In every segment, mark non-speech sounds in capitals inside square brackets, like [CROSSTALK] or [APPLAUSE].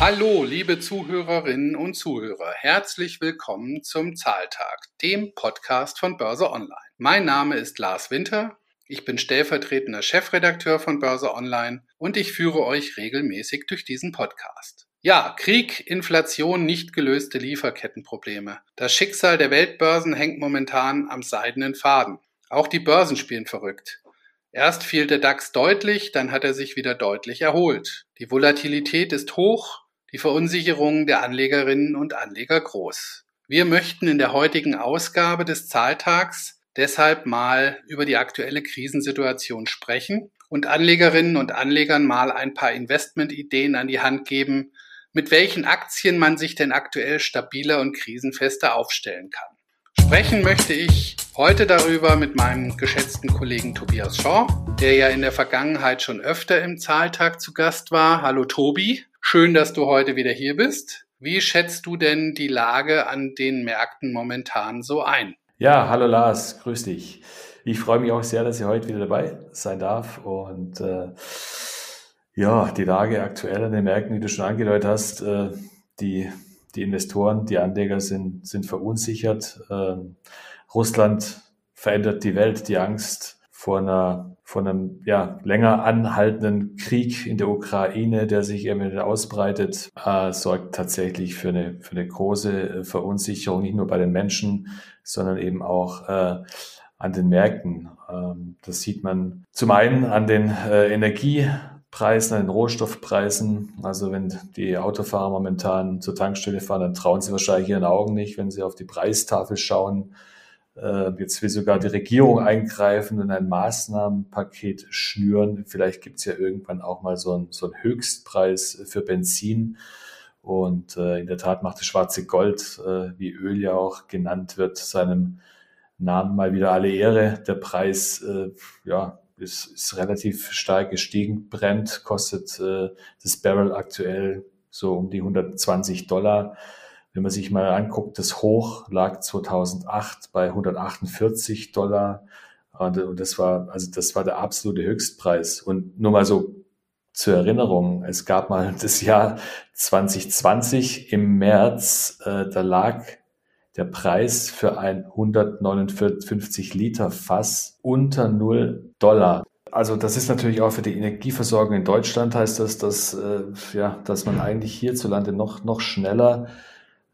Hallo, liebe Zuhörerinnen und Zuhörer. Herzlich willkommen zum Zahltag, dem Podcast von Börse Online. Mein Name ist Lars Winter. Ich bin stellvertretender Chefredakteur von Börse Online und ich führe euch regelmäßig durch diesen Podcast. Ja, Krieg, Inflation, nicht gelöste Lieferkettenprobleme. Das Schicksal der Weltbörsen hängt momentan am seidenen Faden. Auch die Börsen spielen verrückt. Erst fiel der DAX deutlich, dann hat er sich wieder deutlich erholt. Die Volatilität ist hoch, die Verunsicherung der Anlegerinnen und Anleger groß. Wir möchten in der heutigen Ausgabe des Zahltags deshalb mal über die aktuelle Krisensituation sprechen und Anlegerinnen und Anlegern mal ein paar Investmentideen an die Hand geben, mit welchen Aktien man sich denn aktuell stabiler und krisenfester aufstellen kann. Sprechen möchte ich heute darüber mit meinem geschätzten Kollegen Tobias Shaw, der ja in der Vergangenheit schon öfter im Zahltag zu Gast war. Hallo Tobi. Schön, dass du heute wieder hier bist. Wie schätzt du denn die Lage an den Märkten momentan so ein? Ja, hallo Lars, grüß dich. Ich freue mich auch sehr, dass ich heute wieder dabei sein darf und äh, ja, die Lage aktuell an den Märkten, wie du schon angedeutet hast, äh, die, die Investoren, die Anleger sind, sind verunsichert. Äh, Russland verändert die Welt, die Angst vor einer von einem ja, länger anhaltenden Krieg in der Ukraine, der sich immer ausbreitet, äh, sorgt tatsächlich für eine, für eine große äh, Verunsicherung, nicht nur bei den Menschen, sondern eben auch äh, an den Märkten. Ähm, das sieht man zum einen an den äh, Energiepreisen, an den Rohstoffpreisen. Also wenn die Autofahrer momentan zur Tankstelle fahren, dann trauen sie wahrscheinlich ihren Augen nicht, wenn sie auf die Preistafel schauen jetzt will sogar die Regierung eingreifen und ein Maßnahmenpaket schnüren. Vielleicht gibt es ja irgendwann auch mal so einen, so einen Höchstpreis für Benzin. Und äh, in der Tat macht das schwarze Gold, äh, wie Öl ja auch genannt wird, seinem Namen mal wieder alle Ehre. Der Preis äh, ja, ist, ist relativ stark gestiegen. Brennt kostet äh, das Barrel aktuell so um die 120 Dollar. Wenn man sich mal anguckt, das Hoch lag 2008 bei 148 Dollar. Und das war, also das war der absolute Höchstpreis. Und nur mal so zur Erinnerung, es gab mal [LAUGHS] das Jahr 2020 im März, äh, da lag der Preis für ein 159 Liter Fass unter 0 Dollar. Also das ist natürlich auch für die Energieversorgung in Deutschland heißt das, dass, äh, ja, dass man eigentlich hierzulande noch, noch schneller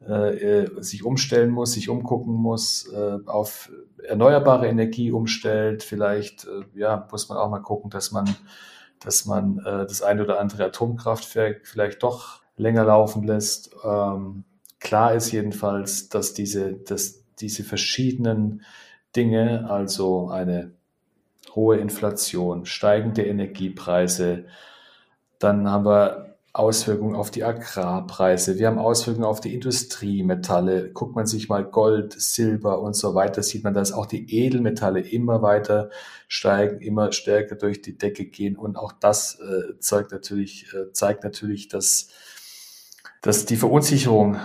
äh, sich umstellen muss, sich umgucken muss, äh, auf erneuerbare Energie umstellt. Vielleicht äh, ja, muss man auch mal gucken, dass man, dass man äh, das ein oder andere Atomkraftwerk vielleicht doch länger laufen lässt. Ähm, klar ist jedenfalls, dass diese, dass diese verschiedenen Dinge, also eine hohe Inflation, steigende Energiepreise, dann haben wir Auswirkungen auf die Agrarpreise, wir haben Auswirkungen auf die Industriemetalle. Guckt man sich mal Gold, Silber und so weiter, sieht man, dass auch die Edelmetalle immer weiter steigen, immer stärker durch die Decke gehen. Und auch das äh, zeigt natürlich, äh, zeigt natürlich, dass, dass die Verunsicherung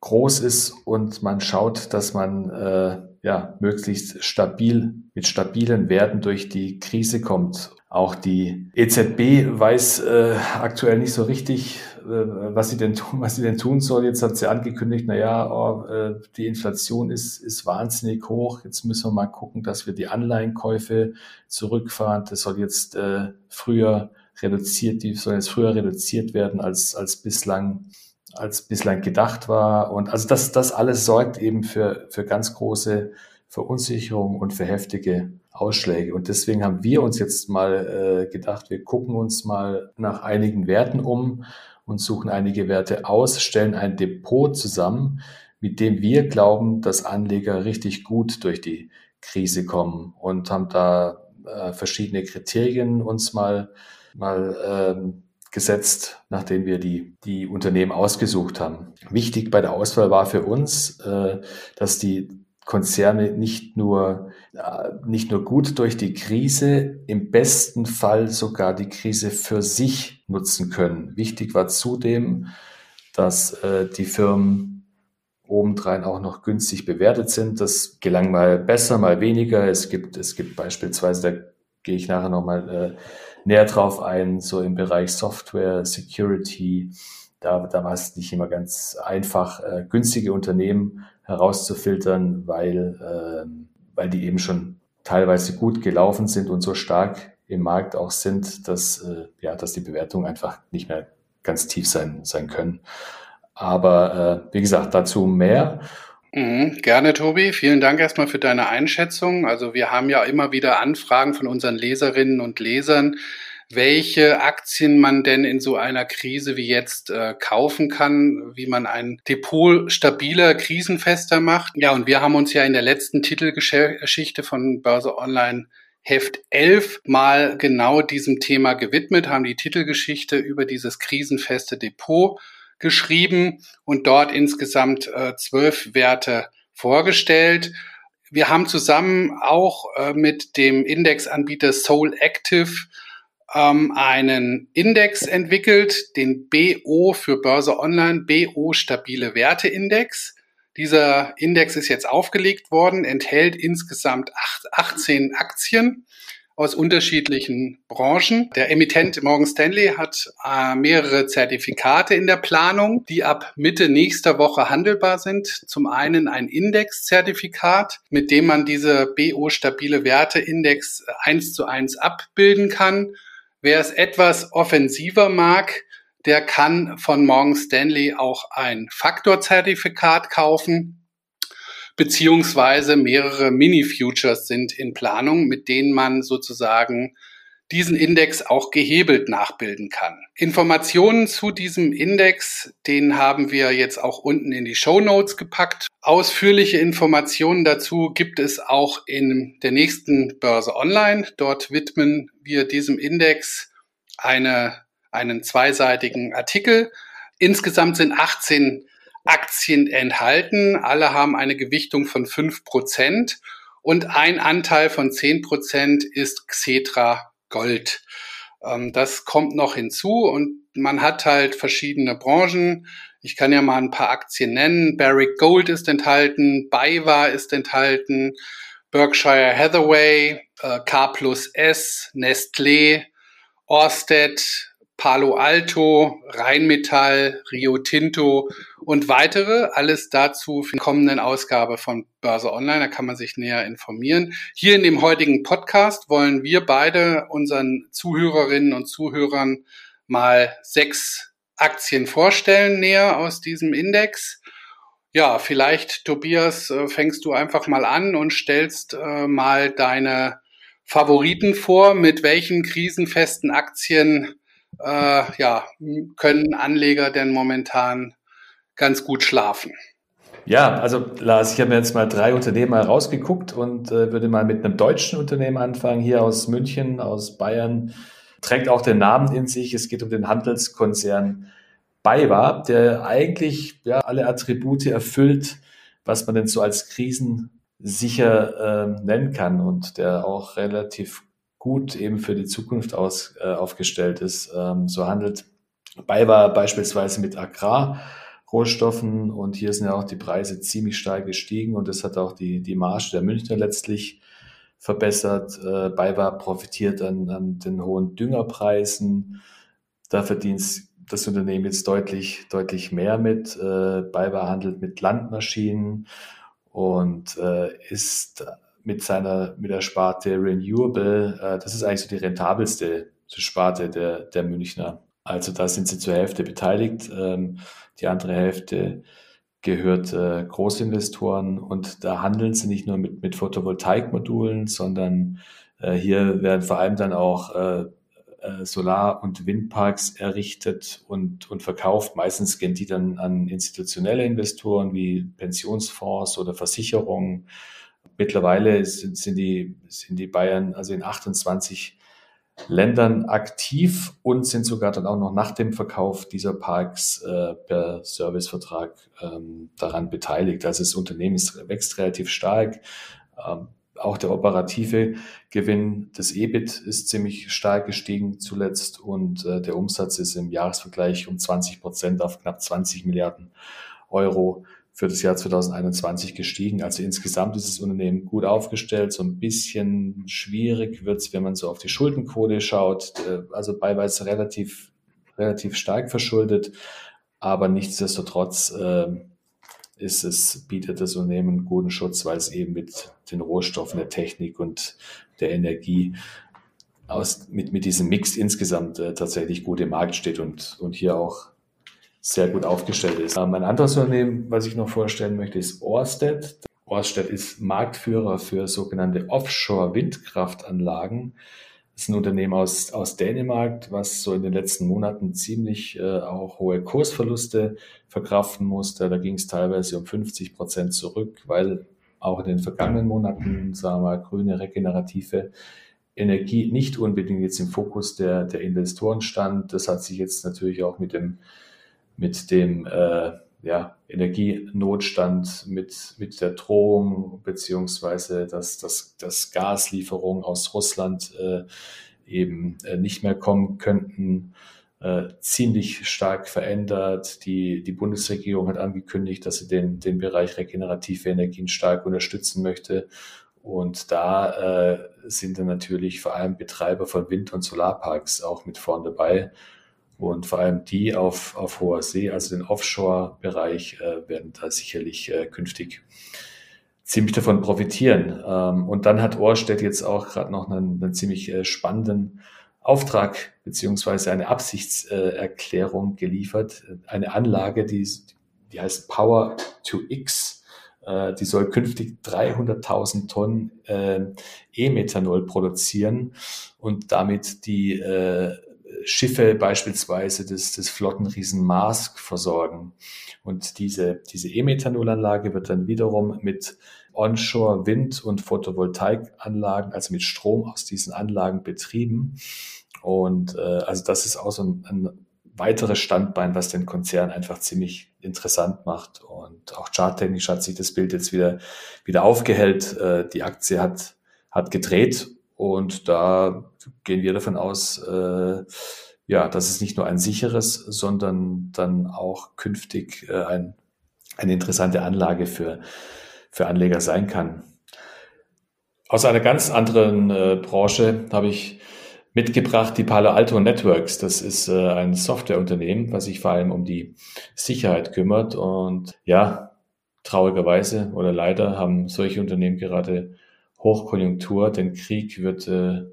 groß ist und man schaut, dass man äh, ja möglichst stabil mit stabilen Werten durch die Krise kommt. Auch die EZB weiß äh, aktuell nicht so richtig, äh, was sie denn tun, was sie denn tun soll. Jetzt hat sie angekündigt, na ja, oh, äh, die Inflation ist, ist wahnsinnig hoch. Jetzt müssen wir mal gucken, dass wir die Anleihenkäufe zurückfahren. Das soll jetzt äh, früher reduziert, die soll jetzt früher reduziert werden als, als bislang als bislang gedacht war. Und also das, das alles sorgt eben für, für ganz große Verunsicherung und für heftige Ausschläge. Und deswegen haben wir uns jetzt mal äh, gedacht, wir gucken uns mal nach einigen Werten um und suchen einige Werte aus, stellen ein Depot zusammen, mit dem wir glauben, dass Anleger richtig gut durch die Krise kommen und haben da äh, verschiedene Kriterien uns mal, mal ähm, gesetzt, nachdem wir die, die Unternehmen ausgesucht haben. Wichtig bei der Auswahl war für uns, äh, dass die Konzerne nicht nur, äh, nicht nur gut durch die Krise, im besten Fall sogar die Krise für sich nutzen können. Wichtig war zudem, dass äh, die Firmen obendrein auch noch günstig bewertet sind. Das gelang mal besser, mal weniger. Es gibt, es gibt beispielsweise, da gehe ich nachher nochmal äh, näher drauf ein, so im Bereich Software, Security, da, da war es nicht immer ganz einfach, äh, günstige Unternehmen herauszufiltern, weil, äh, weil die eben schon teilweise gut gelaufen sind und so stark im Markt auch sind, dass, äh, ja, dass die Bewertungen einfach nicht mehr ganz tief sein, sein können. Aber äh, wie gesagt, dazu mehr. Mhm, gerne, Tobi. Vielen Dank erstmal für deine Einschätzung. Also wir haben ja immer wieder Anfragen von unseren Leserinnen und Lesern, welche Aktien man denn in so einer Krise wie jetzt äh, kaufen kann, wie man ein Depot stabiler, krisenfester macht. Ja, und wir haben uns ja in der letzten Titelgeschichte von Börse Online Heft 11 mal genau diesem Thema gewidmet, haben die Titelgeschichte über dieses krisenfeste Depot geschrieben und dort insgesamt äh, zwölf Werte vorgestellt. Wir haben zusammen auch äh, mit dem Indexanbieter Soul Active ähm, einen Index entwickelt, den BO für Börse Online, BO Stabile Werte Index. Dieser Index ist jetzt aufgelegt worden, enthält insgesamt 18 Aktien aus unterschiedlichen Branchen. Der Emittent Morgan Stanley hat äh, mehrere Zertifikate in der Planung, die ab Mitte nächster Woche handelbar sind. Zum einen ein Indexzertifikat, mit dem man diese BO stabile Werte Index eins zu eins abbilden kann. Wer es etwas offensiver mag, der kann von Morgan Stanley auch ein Faktorzertifikat kaufen, beziehungsweise mehrere Mini-Futures sind in Planung, mit denen man sozusagen diesen Index auch gehebelt nachbilden kann. Informationen zu diesem Index, den haben wir jetzt auch unten in die Show Notes gepackt. Ausführliche Informationen dazu gibt es auch in der nächsten Börse Online. Dort widmen wir diesem Index eine einen zweiseitigen Artikel. Insgesamt sind 18 Aktien enthalten. Alle haben eine Gewichtung von 5 Prozent und ein Anteil von 10 Prozent ist Xetra Gold. Ähm, das kommt noch hinzu und man hat halt verschiedene Branchen. Ich kann ja mal ein paar Aktien nennen. Barrick Gold ist enthalten, BayWa ist enthalten, Berkshire Hathaway, äh, K plus S, Nestlé, Orsted, Palo Alto, Rheinmetall, Rio Tinto und weitere. Alles dazu für die kommenden Ausgabe von Börse Online. Da kann man sich näher informieren. Hier in dem heutigen Podcast wollen wir beide unseren Zuhörerinnen und Zuhörern mal sechs Aktien vorstellen, näher aus diesem Index. Ja, vielleicht, Tobias, äh, fängst du einfach mal an und stellst äh, mal deine Favoriten vor, mit welchen krisenfesten Aktien äh, ja, können Anleger denn momentan ganz gut schlafen? Ja, also Lars, ich habe mir jetzt mal drei Unternehmen herausgeguckt und äh, würde mal mit einem deutschen Unternehmen anfangen, hier aus München, aus Bayern. Trägt auch den Namen in sich. Es geht um den Handelskonzern BayWa, der eigentlich ja, alle Attribute erfüllt, was man denn so als krisensicher äh, nennen kann und der auch relativ gut eben für die Zukunft aus, äh, aufgestellt ist. Ähm, so handelt BayWa beispielsweise mit Agrarrohstoffen und hier sind ja auch die Preise ziemlich stark gestiegen und das hat auch die, die Marge der Münchner letztlich verbessert. Äh, BayWa profitiert an, an den hohen Düngerpreisen. Da verdient das Unternehmen jetzt deutlich, deutlich mehr mit. Äh, BayWa handelt mit Landmaschinen und äh, ist mit seiner, mit der Sparte Renewable, äh, das ist eigentlich so die rentabelste Sparte der, der Münchner. Also da sind sie zur Hälfte beteiligt. Ähm, die andere Hälfte gehört äh, Großinvestoren und da handeln sie nicht nur mit, mit Photovoltaikmodulen, sondern äh, hier werden vor allem dann auch äh, äh Solar- und Windparks errichtet und, und verkauft. Meistens gehen die dann an institutionelle Investoren wie Pensionsfonds oder Versicherungen mittlerweile sind, sind, die, sind die Bayern also in 28 Ländern aktiv und sind sogar dann auch noch nach dem Verkauf dieser Parks äh, per Servicevertrag ähm, daran beteiligt. Also das Unternehmen ist, wächst relativ stark. Ähm, auch der operative Gewinn des EBIT ist ziemlich stark gestiegen zuletzt und äh, der Umsatz ist im Jahresvergleich um 20 Prozent auf knapp 20 Milliarden Euro für das Jahr 2021 gestiegen. Also insgesamt ist das Unternehmen gut aufgestellt. So ein bisschen schwierig wird es, wenn man so auf die Schuldenquote schaut. Äh, also beiweise relativ, relativ stark verschuldet. aber nichtsdestotrotz äh, ist es, bietet das Unternehmen guten Schutz, weil es eben mit den Rohstoffen, der Technik und der Energie aus, mit, mit diesem Mix insgesamt äh, tatsächlich gut im Markt steht und, und hier auch sehr gut aufgestellt ist. Ähm, ein anderes Unternehmen, was ich noch vorstellen möchte, ist Orsted. Orsted ist Marktführer für sogenannte Offshore-Windkraftanlagen. Das ist ein Unternehmen aus, aus Dänemark, was so in den letzten Monaten ziemlich äh, auch hohe Kursverluste verkraften musste. Da ging es teilweise um 50 Prozent zurück, weil auch in den vergangenen Monaten, sagen wir mal, grüne regenerative Energie nicht unbedingt jetzt im Fokus der, der Investoren stand. Das hat sich jetzt natürlich auch mit dem, mit dem äh, ja, Energienotstand, mit, mit der Drohung, beziehungsweise dass, dass, dass Gaslieferungen aus Russland äh, eben äh, nicht mehr kommen könnten, äh, ziemlich stark verändert. Die, die Bundesregierung hat angekündigt, dass sie den, den Bereich regenerative Energien stark unterstützen möchte. Und da äh, sind dann natürlich vor allem Betreiber von Wind- und Solarparks auch mit vorn dabei. Und vor allem die auf, auf hoher See, also den Offshore-Bereich, äh, werden da sicherlich äh, künftig ziemlich davon profitieren. Ähm, und dann hat Ohrstedt jetzt auch gerade noch einen, einen ziemlich äh, spannenden Auftrag beziehungsweise eine Absichtserklärung geliefert. Eine Anlage, die, die heißt Power to X äh, die soll künftig 300.000 Tonnen äh, E-Methanol produzieren und damit die äh, Schiffe beispielsweise des, des Flottenriesen Mask versorgen. Und diese, diese E-Methanolanlage wird dann wiederum mit Onshore Wind- und Photovoltaikanlagen, also mit Strom aus diesen Anlagen betrieben. Und äh, also das ist auch so ein, ein weiteres Standbein, was den Konzern einfach ziemlich interessant macht. Und auch charttechnisch hat sich das Bild jetzt wieder, wieder aufgehellt. Äh, die Aktie hat, hat gedreht und da gehen wir davon aus, äh, ja, dass es nicht nur ein sicheres, sondern dann auch künftig äh, ein, eine interessante Anlage für, für Anleger sein kann. Aus einer ganz anderen äh, Branche habe ich mitgebracht die Palo Alto Networks. Das ist äh, ein Softwareunternehmen, was sich vor allem um die Sicherheit kümmert. Und ja, traurigerweise oder leider haben solche Unternehmen gerade Hochkonjunktur, denn Krieg wird äh,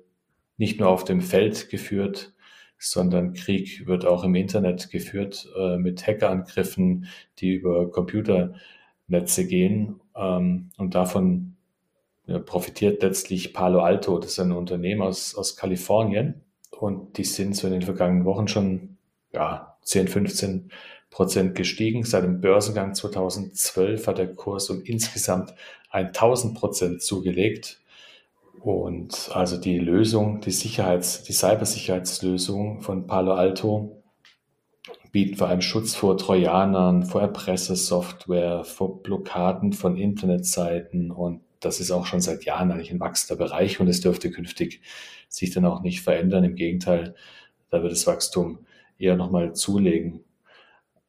nicht nur auf dem Feld geführt, sondern Krieg wird auch im Internet geführt äh, mit Hackerangriffen, die über Computernetze gehen. Ähm, und davon ja, profitiert letztlich Palo Alto. Das ist ein Unternehmen aus, aus Kalifornien. Und die sind so in den vergangenen Wochen schon ja, 10, 15 Prozent gestiegen. Seit dem Börsengang 2012 hat der Kurs um insgesamt 1000 Prozent zugelegt. Und also die Lösung, die Sicherheits-, die Cybersicherheitslösung von Palo Alto bietet vor allem Schutz vor Trojanern, vor Erpressersoftware, vor Blockaden von Internetseiten und das ist auch schon seit Jahren eigentlich ein wachsender Bereich und es dürfte künftig sich dann auch nicht verändern. Im Gegenteil, da wird das Wachstum eher nochmal zulegen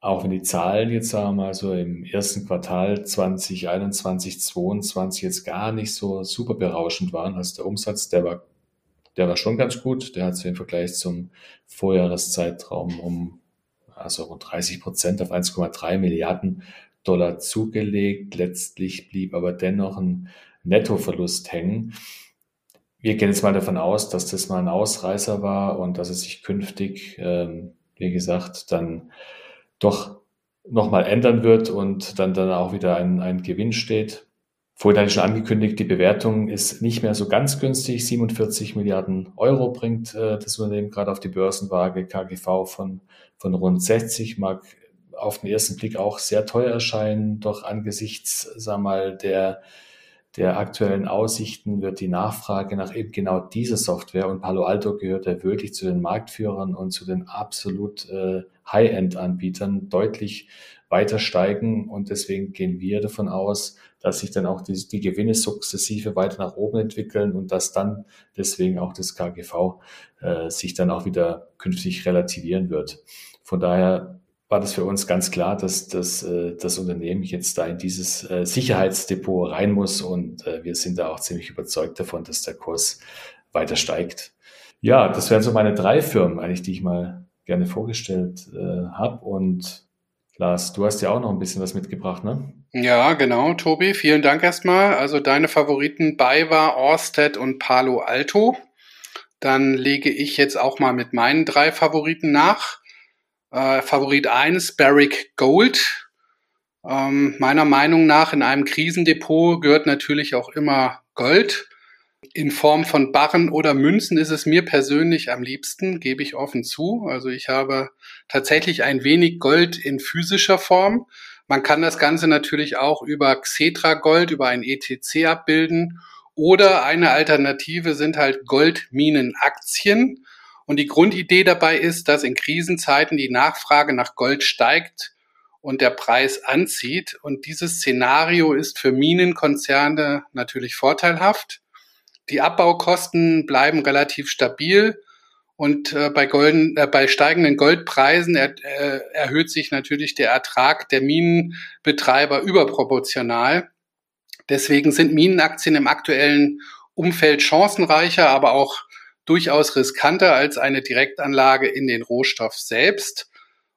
auch wenn die Zahlen jetzt sagen wir mal so im ersten Quartal 2021, 2022 jetzt gar nicht so super berauschend waren. Also der Umsatz, der war, der war schon ganz gut. Der hat sich im Vergleich zum Vorjahreszeitraum um also rund 30 Prozent auf 1,3 Milliarden Dollar zugelegt. Letztlich blieb aber dennoch ein Nettoverlust hängen. Wir gehen jetzt mal davon aus, dass das mal ein Ausreißer war und dass es sich künftig, ähm, wie gesagt, dann doch nochmal ändern wird und dann, dann auch wieder ein, ein Gewinn steht. Vorhin hatte ich schon angekündigt, die Bewertung ist nicht mehr so ganz günstig. 47 Milliarden Euro bringt äh, das Unternehmen gerade auf die Börsenwaage. KGV von, von rund 60 mag auf den ersten Blick auch sehr teuer erscheinen, doch angesichts, sag mal, der der aktuellen Aussichten wird die Nachfrage nach eben genau dieser Software und Palo Alto gehört ja wirklich zu den Marktführern und zu den absolut äh, High-End-Anbietern deutlich weiter steigen und deswegen gehen wir davon aus, dass sich dann auch die, die Gewinne sukzessive weiter nach oben entwickeln und dass dann deswegen auch das KGV äh, sich dann auch wieder künftig relativieren wird. Von daher war das für uns ganz klar, dass, dass äh, das Unternehmen jetzt da in dieses äh, Sicherheitsdepot rein muss und äh, wir sind da auch ziemlich überzeugt davon, dass der Kurs weiter steigt. Ja, das wären so meine drei Firmen eigentlich, die ich mal gerne vorgestellt äh, habe und Lars, du hast ja auch noch ein bisschen was mitgebracht, ne? Ja, genau, Tobi. Vielen Dank erstmal. Also deine Favoriten BayWa, Orsted und Palo Alto. Dann lege ich jetzt auch mal mit meinen drei Favoriten nach. Äh, Favorit 1, Barrick Gold. Ähm, meiner Meinung nach in einem Krisendepot gehört natürlich auch immer Gold. In Form von Barren oder Münzen ist es mir persönlich am liebsten, gebe ich offen zu. Also ich habe tatsächlich ein wenig Gold in physischer Form. Man kann das Ganze natürlich auch über Xetra Gold, über ein ETC abbilden. Oder eine Alternative sind halt Goldminenaktien. Und die Grundidee dabei ist, dass in Krisenzeiten die Nachfrage nach Gold steigt und der Preis anzieht. Und dieses Szenario ist für Minenkonzerne natürlich vorteilhaft. Die Abbaukosten bleiben relativ stabil und äh, bei, golden, äh, bei steigenden Goldpreisen er, äh, erhöht sich natürlich der Ertrag der Minenbetreiber überproportional. Deswegen sind Minenaktien im aktuellen Umfeld chancenreicher, aber auch durchaus riskanter als eine Direktanlage in den Rohstoff selbst.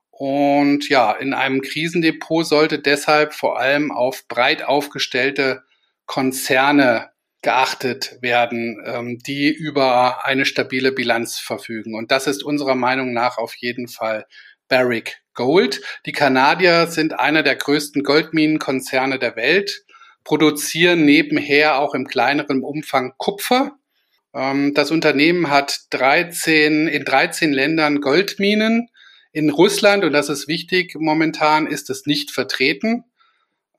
Und ja, in einem Krisendepot sollte deshalb vor allem auf breit aufgestellte Konzerne geachtet werden, ähm, die über eine stabile Bilanz verfügen. Und das ist unserer Meinung nach auf jeden Fall Barrick Gold. Die Kanadier sind einer der größten Goldminenkonzerne der Welt, produzieren nebenher auch im kleineren Umfang Kupfer. Ähm, das Unternehmen hat 13, in 13 Ländern Goldminen in Russland, und das ist wichtig momentan, ist es nicht vertreten.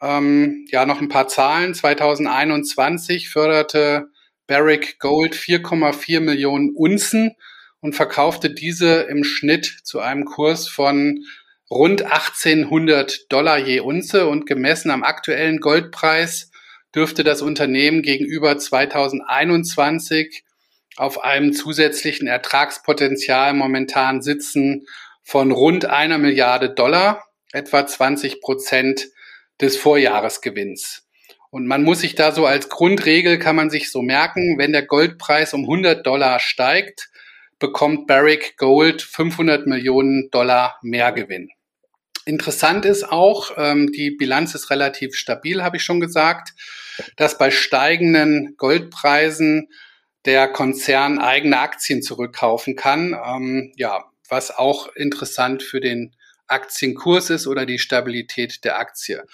Ähm, ja, noch ein paar Zahlen. 2021 förderte Barrick Gold 4,4 Millionen Unzen und verkaufte diese im Schnitt zu einem Kurs von rund 1800 Dollar je Unze und gemessen am aktuellen Goldpreis dürfte das Unternehmen gegenüber 2021 auf einem zusätzlichen Ertragspotenzial momentan sitzen von rund einer Milliarde Dollar, etwa 20 Prozent des Vorjahresgewinns. Und man muss sich da so als Grundregel, kann man sich so merken, wenn der Goldpreis um 100 Dollar steigt, bekommt Barrick Gold 500 Millionen Dollar mehr Gewinn. Interessant ist auch, ähm, die Bilanz ist relativ stabil, habe ich schon gesagt, dass bei steigenden Goldpreisen der Konzern eigene Aktien zurückkaufen kann. Ähm, ja, was auch interessant für den Aktienkurs ist oder die Stabilität der Aktie.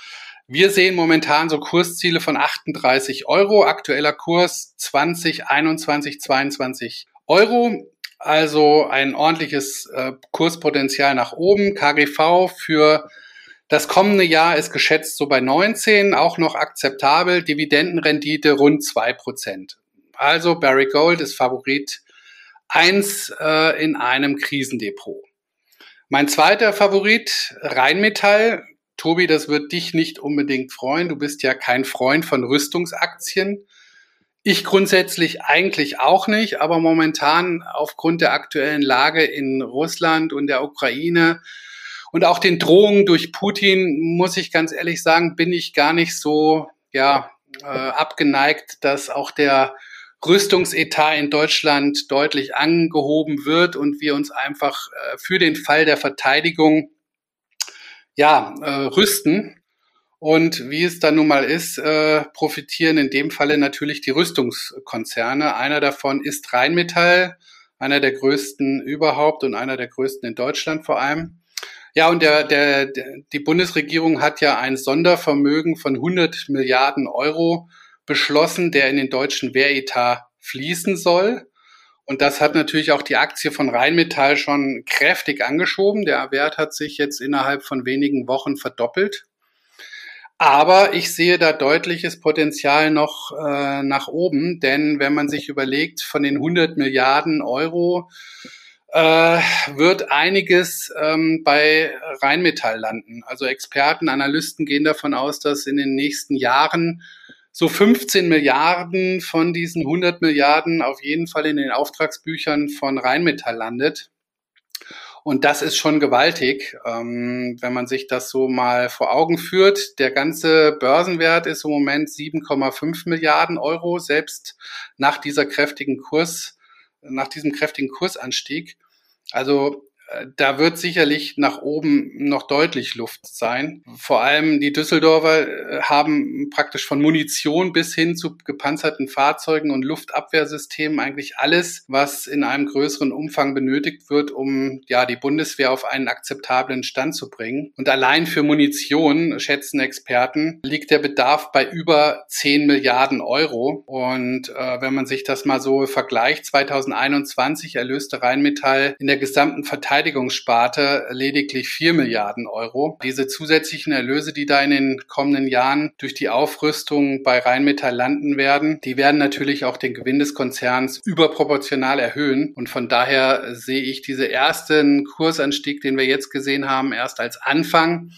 Wir sehen momentan so Kursziele von 38 Euro, aktueller Kurs 20, 21, 22 Euro. Also ein ordentliches äh, Kurspotenzial nach oben. KGV für das kommende Jahr ist geschätzt so bei 19, auch noch akzeptabel. Dividendenrendite rund 2%. Also Barry Gold ist Favorit 1 äh, in einem Krisendepot. Mein zweiter Favorit, Rheinmetall. Tobi, das wird dich nicht unbedingt freuen. Du bist ja kein Freund von Rüstungsaktien. Ich grundsätzlich eigentlich auch nicht, aber momentan aufgrund der aktuellen Lage in Russland und der Ukraine und auch den Drohungen durch Putin, muss ich ganz ehrlich sagen, bin ich gar nicht so ja, äh, abgeneigt, dass auch der Rüstungsetat in Deutschland deutlich angehoben wird und wir uns einfach äh, für den Fall der Verteidigung ja, äh, rüsten. Und wie es dann nun mal ist, äh, profitieren in dem Falle natürlich die Rüstungskonzerne. Einer davon ist Rheinmetall, einer der größten überhaupt und einer der größten in Deutschland vor allem. Ja, und der, der, die Bundesregierung hat ja ein Sondervermögen von 100 Milliarden Euro beschlossen, der in den deutschen Wehretat fließen soll. Und das hat natürlich auch die Aktie von Rheinmetall schon kräftig angeschoben. Der Wert hat sich jetzt innerhalb von wenigen Wochen verdoppelt. Aber ich sehe da deutliches Potenzial noch äh, nach oben, denn wenn man sich überlegt, von den 100 Milliarden Euro äh, wird einiges ähm, bei Rheinmetall landen. Also Experten, Analysten gehen davon aus, dass in den nächsten Jahren so 15 Milliarden von diesen 100 Milliarden auf jeden Fall in den Auftragsbüchern von Rheinmetall landet. Und das ist schon gewaltig, ähm, wenn man sich das so mal vor Augen führt. Der ganze Börsenwert ist im Moment 7,5 Milliarden Euro, selbst nach dieser kräftigen Kurs, nach diesem kräftigen Kursanstieg. Also da wird sicherlich nach oben noch deutlich Luft sein. Vor allem die Düsseldorfer äh, haben praktisch von Munition bis hin zu gepanzerten Fahrzeugen und Luftabwehrsystemen eigentlich alles, was in einem größeren Umfang benötigt wird, um ja die Bundeswehr auf einen akzeptablen Stand zu bringen. Und allein für Munition, schätzen Experten, liegt der Bedarf bei über 10 Milliarden Euro. Und äh, wenn man sich das mal so vergleicht, 2021 erlöste Rheinmetall in der gesamten Verteidigungssparte lediglich 4 Milliarden Euro. Diese zusätzlichen Erlöse, die da in den kommenden Jahren durch die Aufrüstung bei Rheinmetall landen werden, die werden natürlich auch den Gewinn des Konzerns überproportional erhöhen. Und von daher sehe ich diese ersten Kursanstieg, den wir jetzt gesehen haben, erst als Anfang.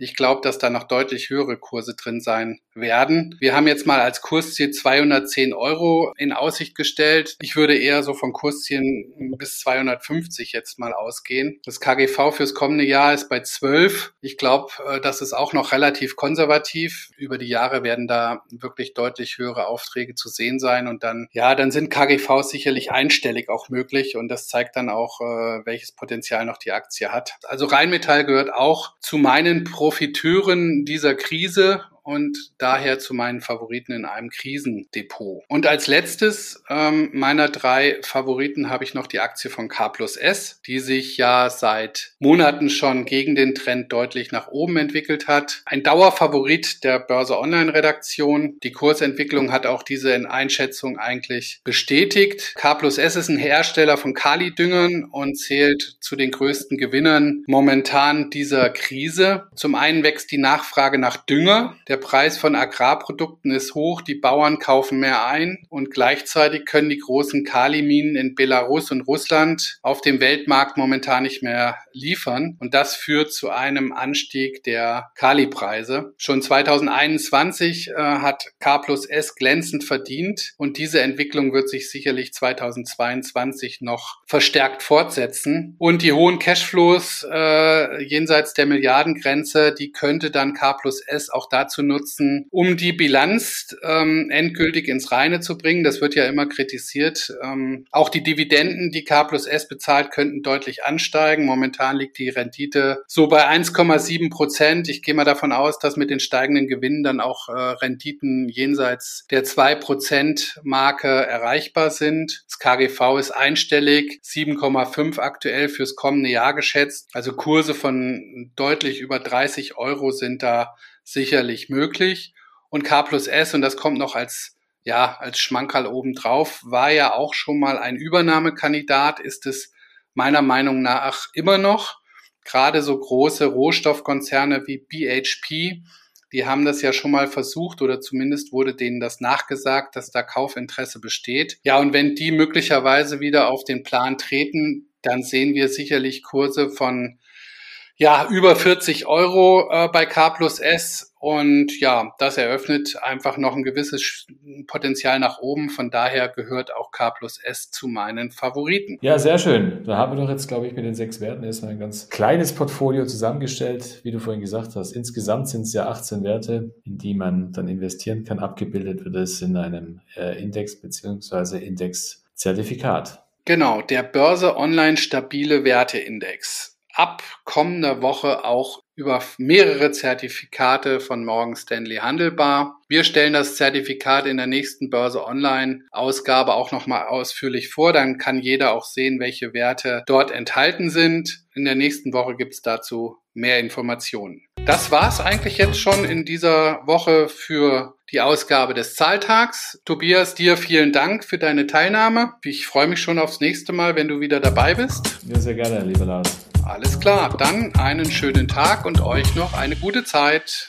Ich glaube, dass da noch deutlich höhere Kurse drin sein werden. Wir haben jetzt mal als Kursziel 210 Euro in Aussicht gestellt. Ich würde eher so von Kurszielen bis 250 jetzt mal ausgehen. Das KGV fürs kommende Jahr ist bei 12. Ich glaube, äh, das ist auch noch relativ konservativ. Über die Jahre werden da wirklich deutlich höhere Aufträge zu sehen sein und dann, ja, dann sind KGVs sicherlich einstellig auch möglich und das zeigt dann auch, äh, welches Potenzial noch die Aktie hat. Also Rheinmetall gehört auch zu meinen Profiteuren dieser Krise und daher zu meinen Favoriten in einem Krisendepot. Und als letztes ähm, meiner drei Favoriten habe ich noch die Aktie von K plus S, die sich ja seit Monaten schon gegen den Trend deutlich nach oben entwickelt hat. Ein Dauerfavorit der Börse Online Redaktion. Die Kursentwicklung hat auch diese Einschätzung eigentlich bestätigt. K plus S ist ein Hersteller von Kali-Düngern und zählt zu den größten Gewinnern momentan dieser Krise. Zum einen wächst die Nachfrage nach Dünger. Der Preis von Agrarprodukten ist hoch, die Bauern kaufen mehr ein und gleichzeitig können die großen Kaliminen in Belarus und Russland auf dem Weltmarkt momentan nicht mehr liefern und das führt zu einem Anstieg der Kalipreise. Schon 2021 äh, hat K plus S glänzend verdient und diese Entwicklung wird sich sicherlich 2022 noch verstärkt fortsetzen und die hohen Cashflows äh, jenseits der Milliardengrenze, die könnte dann K plus S auch dazu nutzen, um die Bilanz ähm, endgültig ins Reine zu bringen. Das wird ja immer kritisiert. Ähm, auch die Dividenden, die K plus S bezahlt, könnten deutlich ansteigen. Momentan liegt die Rendite so bei 1,7 Prozent. Ich gehe mal davon aus, dass mit den steigenden Gewinnen dann auch äh, Renditen jenseits der 2 Prozent Marke erreichbar sind. Das KGV ist einstellig, 7,5 aktuell fürs kommende Jahr geschätzt. Also Kurse von deutlich über 30 Euro sind da sicherlich möglich. Und K plus S, und das kommt noch als, ja, als Schmankerl obendrauf, war ja auch schon mal ein Übernahmekandidat, ist es meiner Meinung nach immer noch. Gerade so große Rohstoffkonzerne wie BHP, die haben das ja schon mal versucht oder zumindest wurde denen das nachgesagt, dass da Kaufinteresse besteht. Ja, und wenn die möglicherweise wieder auf den Plan treten, dann sehen wir sicherlich Kurse von ja, über 40 Euro äh, bei K plus S. Und ja, das eröffnet einfach noch ein gewisses Potenzial nach oben. Von daher gehört auch K plus S zu meinen Favoriten. Ja, sehr schön. Da haben wir doch jetzt, glaube ich, mit den sechs Werten erstmal ein ganz kleines Portfolio zusammengestellt, wie du vorhin gesagt hast. Insgesamt sind es ja 18 Werte, in die man dann investieren kann. Abgebildet wird es in einem äh, Index beziehungsweise Indexzertifikat. Genau, der Börse Online Stabile Werteindex ab kommender Woche auch über mehrere Zertifikate von Morgan Stanley handelbar. Wir stellen das Zertifikat in der nächsten Börse Online Ausgabe auch nochmal ausführlich vor. Dann kann jeder auch sehen, welche Werte dort enthalten sind. In der nächsten Woche gibt es dazu mehr Informationen. Das war's eigentlich jetzt schon in dieser Woche für die Ausgabe des Zahltags. Tobias, dir vielen Dank für deine Teilnahme. Ich freue mich schon aufs nächste Mal, wenn du wieder dabei bist. Ja, sehr gerne, lieber Lars. Alles klar, dann einen schönen Tag und euch noch eine gute Zeit.